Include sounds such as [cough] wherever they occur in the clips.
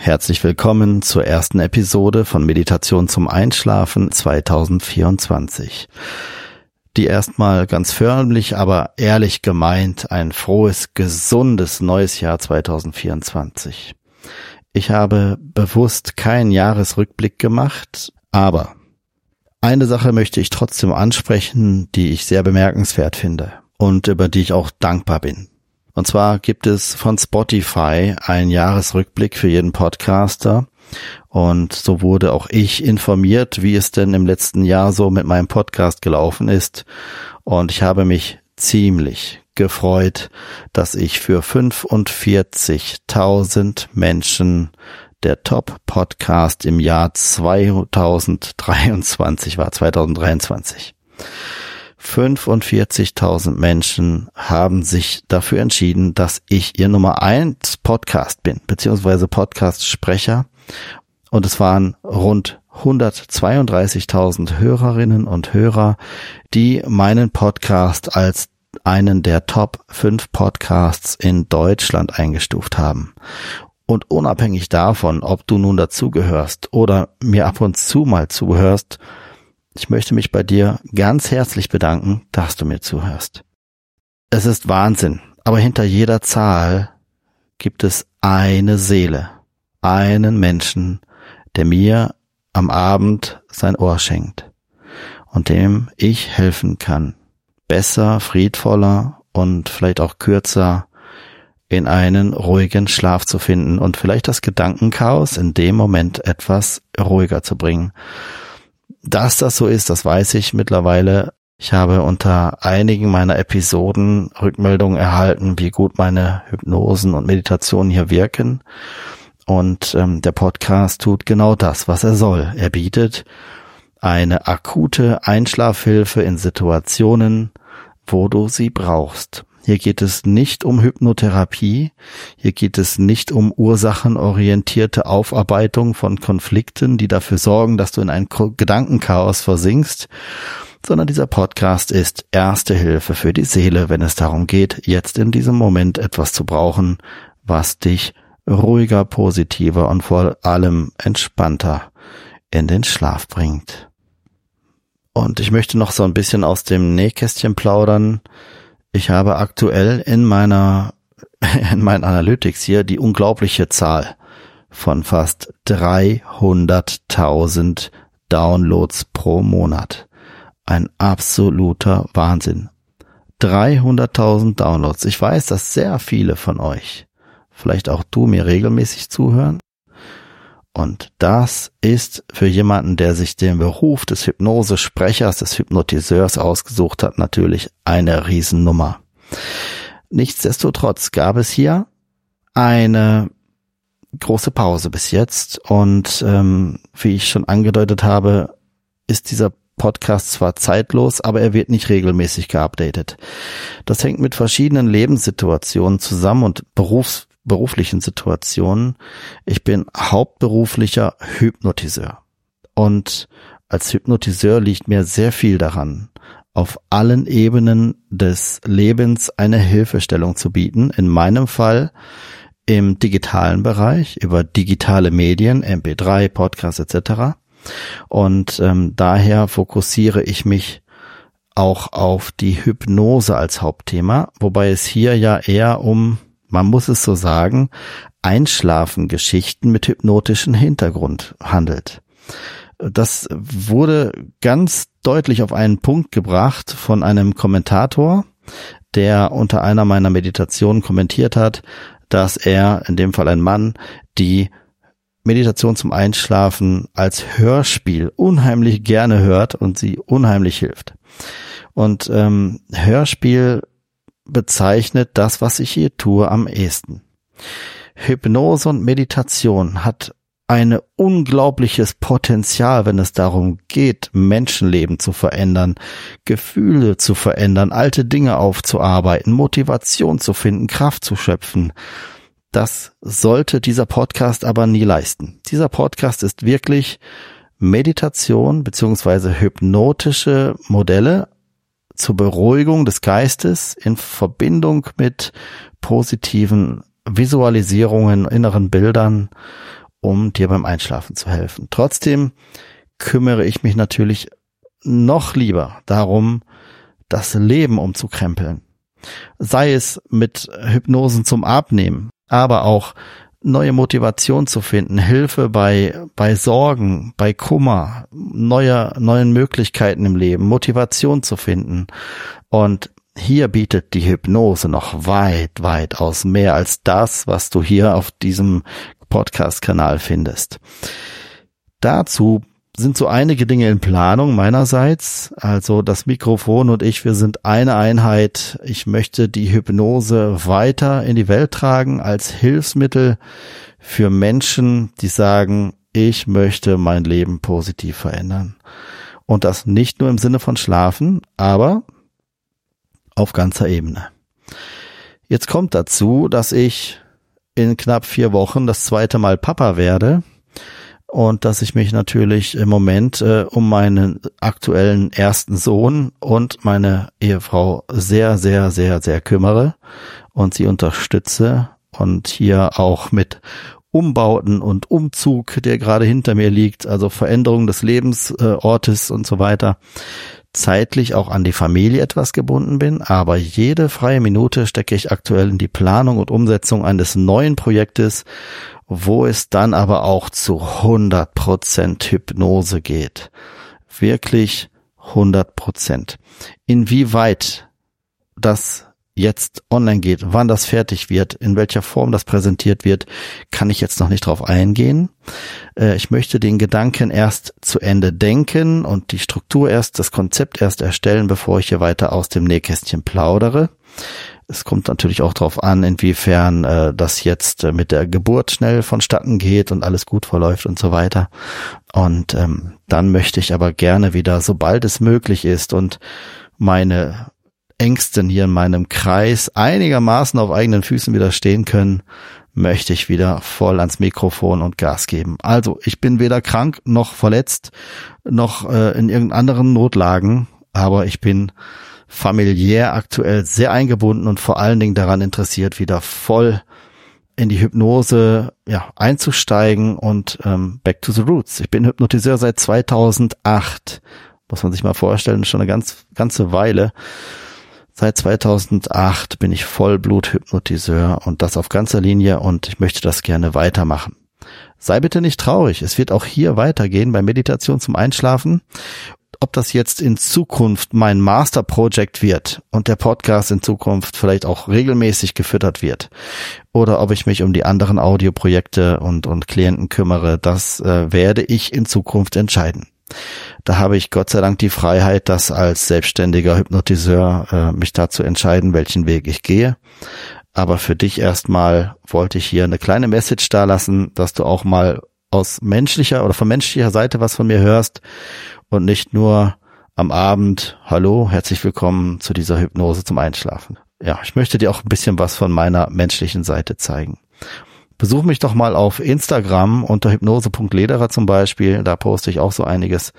Herzlich willkommen zur ersten Episode von Meditation zum Einschlafen 2024. Die erstmal ganz förmlich, aber ehrlich gemeint ein frohes, gesundes neues Jahr 2024. Ich habe bewusst keinen Jahresrückblick gemacht, aber eine Sache möchte ich trotzdem ansprechen, die ich sehr bemerkenswert finde und über die ich auch dankbar bin. Und zwar gibt es von Spotify einen Jahresrückblick für jeden Podcaster. Und so wurde auch ich informiert, wie es denn im letzten Jahr so mit meinem Podcast gelaufen ist. Und ich habe mich ziemlich gefreut, dass ich für 45.000 Menschen der Top-Podcast im Jahr 2023 war, 2023. 45.000 Menschen haben sich dafür entschieden, dass ich ihr Nummer eins Podcast bin, beziehungsweise Podcast-Sprecher. Und es waren rund 132.000 Hörerinnen und Hörer, die meinen Podcast als einen der Top 5 Podcasts in Deutschland eingestuft haben. Und unabhängig davon, ob du nun dazugehörst oder mir ab und zu mal zuhörst, ich möchte mich bei dir ganz herzlich bedanken, dass du mir zuhörst. Es ist Wahnsinn, aber hinter jeder Zahl gibt es eine Seele, einen Menschen, der mir am Abend sein Ohr schenkt und dem ich helfen kann, besser, friedvoller und vielleicht auch kürzer in einen ruhigen Schlaf zu finden und vielleicht das Gedankenchaos in dem Moment etwas ruhiger zu bringen. Dass das so ist, das weiß ich mittlerweile. Ich habe unter einigen meiner Episoden Rückmeldungen erhalten, wie gut meine Hypnosen und Meditationen hier wirken. Und ähm, der Podcast tut genau das, was er soll. Er bietet eine akute Einschlafhilfe in Situationen, wo du sie brauchst. Hier geht es nicht um Hypnotherapie, hier geht es nicht um ursachenorientierte Aufarbeitung von Konflikten, die dafür sorgen, dass du in ein Gedankenchaos versinkst, sondern dieser Podcast ist erste Hilfe für die Seele, wenn es darum geht, jetzt in diesem Moment etwas zu brauchen, was dich ruhiger, positiver und vor allem entspannter in den Schlaf bringt. Und ich möchte noch so ein bisschen aus dem Nähkästchen plaudern. Ich habe aktuell in meiner, [laughs] in meinen Analytics hier die unglaubliche Zahl von fast 300.000 Downloads pro Monat. Ein absoluter Wahnsinn. 300.000 Downloads. Ich weiß, dass sehr viele von euch, vielleicht auch du mir regelmäßig zuhören. Und das ist für jemanden, der sich den Beruf des Hypnosesprechers, des Hypnotiseurs ausgesucht hat, natürlich eine Riesennummer. Nichtsdestotrotz gab es hier eine große Pause bis jetzt und ähm, wie ich schon angedeutet habe, ist dieser Podcast zwar zeitlos, aber er wird nicht regelmäßig geupdatet. Das hängt mit verschiedenen Lebenssituationen zusammen und Berufs beruflichen Situationen. Ich bin hauptberuflicher Hypnotiseur. Und als Hypnotiseur liegt mir sehr viel daran, auf allen Ebenen des Lebens eine Hilfestellung zu bieten. In meinem Fall im digitalen Bereich über digitale Medien, MP3, Podcast etc. Und ähm, daher fokussiere ich mich auch auf die Hypnose als Hauptthema, wobei es hier ja eher um, man muss es so sagen, Einschlafengeschichten mit hypnotischen Hintergrund handelt. Das wurde ganz deutlich auf einen Punkt gebracht von einem Kommentator, der unter einer meiner Meditationen kommentiert hat, dass er, in dem Fall ein Mann, die Meditation zum Einschlafen als Hörspiel unheimlich gerne hört und sie unheimlich hilft. Und ähm, Hörspiel bezeichnet das, was ich hier tue, am ehesten. Hypnose und Meditation hat ein unglaubliches Potenzial, wenn es darum geht, Menschenleben zu verändern, Gefühle zu verändern, alte Dinge aufzuarbeiten, Motivation zu finden, Kraft zu schöpfen. Das sollte dieser Podcast aber nie leisten. Dieser Podcast ist wirklich Meditation beziehungsweise hypnotische Modelle zur Beruhigung des Geistes in Verbindung mit positiven Visualisierungen, inneren Bildern, um dir beim Einschlafen zu helfen. Trotzdem kümmere ich mich natürlich noch lieber darum, das Leben umzukrempeln. Sei es mit Hypnosen zum Abnehmen, aber auch neue Motivation zu finden, Hilfe bei, bei Sorgen, bei Kummer, neue, neuen Möglichkeiten im Leben, Motivation zu finden. Und hier bietet die Hypnose noch weit, weit aus mehr als das, was du hier auf diesem Podcast-Kanal findest. Dazu sind so einige Dinge in Planung meinerseits. Also das Mikrofon und ich, wir sind eine Einheit. Ich möchte die Hypnose weiter in die Welt tragen als Hilfsmittel für Menschen, die sagen, ich möchte mein Leben positiv verändern. Und das nicht nur im Sinne von Schlafen, aber auf ganzer Ebene. Jetzt kommt dazu, dass ich in knapp vier Wochen das zweite Mal Papa werde und dass ich mich natürlich im Moment äh, um meinen aktuellen ersten Sohn und meine Ehefrau sehr, sehr, sehr, sehr kümmere und sie unterstütze und hier auch mit Umbauten und Umzug, der gerade hinter mir liegt, also Veränderung des Lebensortes und so weiter, zeitlich auch an die Familie etwas gebunden bin, aber jede freie Minute stecke ich aktuell in die Planung und Umsetzung eines neuen Projektes wo es dann aber auch zu 100 Prozent Hypnose geht. Wirklich 100 Prozent. Inwieweit das jetzt online geht, wann das fertig wird, in welcher Form das präsentiert wird, kann ich jetzt noch nicht drauf eingehen. Äh, ich möchte den Gedanken erst zu Ende denken und die Struktur erst, das Konzept erst erstellen, bevor ich hier weiter aus dem Nähkästchen plaudere. Es kommt natürlich auch darauf an, inwiefern äh, das jetzt äh, mit der Geburt schnell vonstatten geht und alles gut verläuft und so weiter. Und ähm, dann möchte ich aber gerne wieder, sobald es möglich ist und meine Ängsten hier in meinem Kreis einigermaßen auf eigenen Füßen wieder stehen können, möchte ich wieder voll ans Mikrofon und Gas geben. Also ich bin weder krank noch verletzt noch äh, in irgendeinen anderen Notlagen, aber ich bin familiär aktuell sehr eingebunden und vor allen Dingen daran interessiert, wieder voll in die Hypnose ja, einzusteigen und ähm, back to the roots. Ich bin Hypnotiseur seit 2008. Muss man sich mal vorstellen, schon eine ganz ganze Weile. Seit 2008 bin ich Vollblut-Hypnotiseur und das auf ganzer Linie und ich möchte das gerne weitermachen. Sei bitte nicht traurig, es wird auch hier weitergehen bei Meditation zum Einschlafen ob das jetzt in Zukunft mein Master Project wird und der Podcast in Zukunft vielleicht auch regelmäßig gefüttert wird oder ob ich mich um die anderen Audioprojekte und, und Klienten kümmere, das äh, werde ich in Zukunft entscheiden. Da habe ich Gott sei Dank die Freiheit, das als selbstständiger Hypnotiseur äh, mich dazu entscheiden, welchen Weg ich gehe. Aber für dich erstmal wollte ich hier eine kleine Message da lassen, dass du auch mal aus menschlicher oder von menschlicher Seite was von mir hörst und nicht nur am Abend, hallo, herzlich willkommen zu dieser Hypnose zum Einschlafen. Ja, ich möchte dir auch ein bisschen was von meiner menschlichen Seite zeigen. Besuch mich doch mal auf Instagram unter hypnose.lederer zum Beispiel. Da poste ich auch so einiges.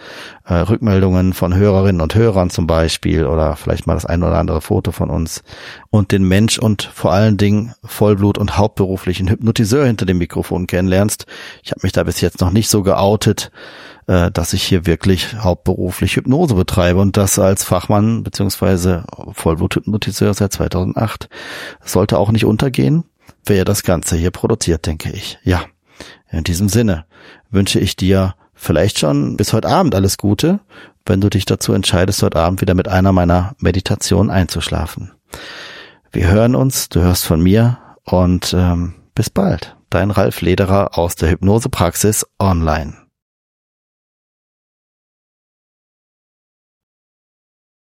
Äh, Rückmeldungen von Hörerinnen und Hörern zum Beispiel oder vielleicht mal das ein oder andere Foto von uns. Und den Mensch und vor allen Dingen Vollblut und hauptberuflichen Hypnotiseur hinter dem Mikrofon kennenlernst. Ich habe mich da bis jetzt noch nicht so geoutet äh, dass ich hier wirklich hauptberuflich Hypnose betreibe und das als Fachmann beziehungsweise Vollbluthypnotiseur seit 2008. Sollte auch nicht untergehen, wer das Ganze hier produziert, denke ich. Ja, in diesem Sinne wünsche ich dir vielleicht schon bis heute Abend alles Gute, wenn du dich dazu entscheidest, heute Abend wieder mit einer meiner Meditationen einzuschlafen. Wir hören uns, du hörst von mir und ähm, bis bald. Dein Ralf Lederer aus der Hypnosepraxis online.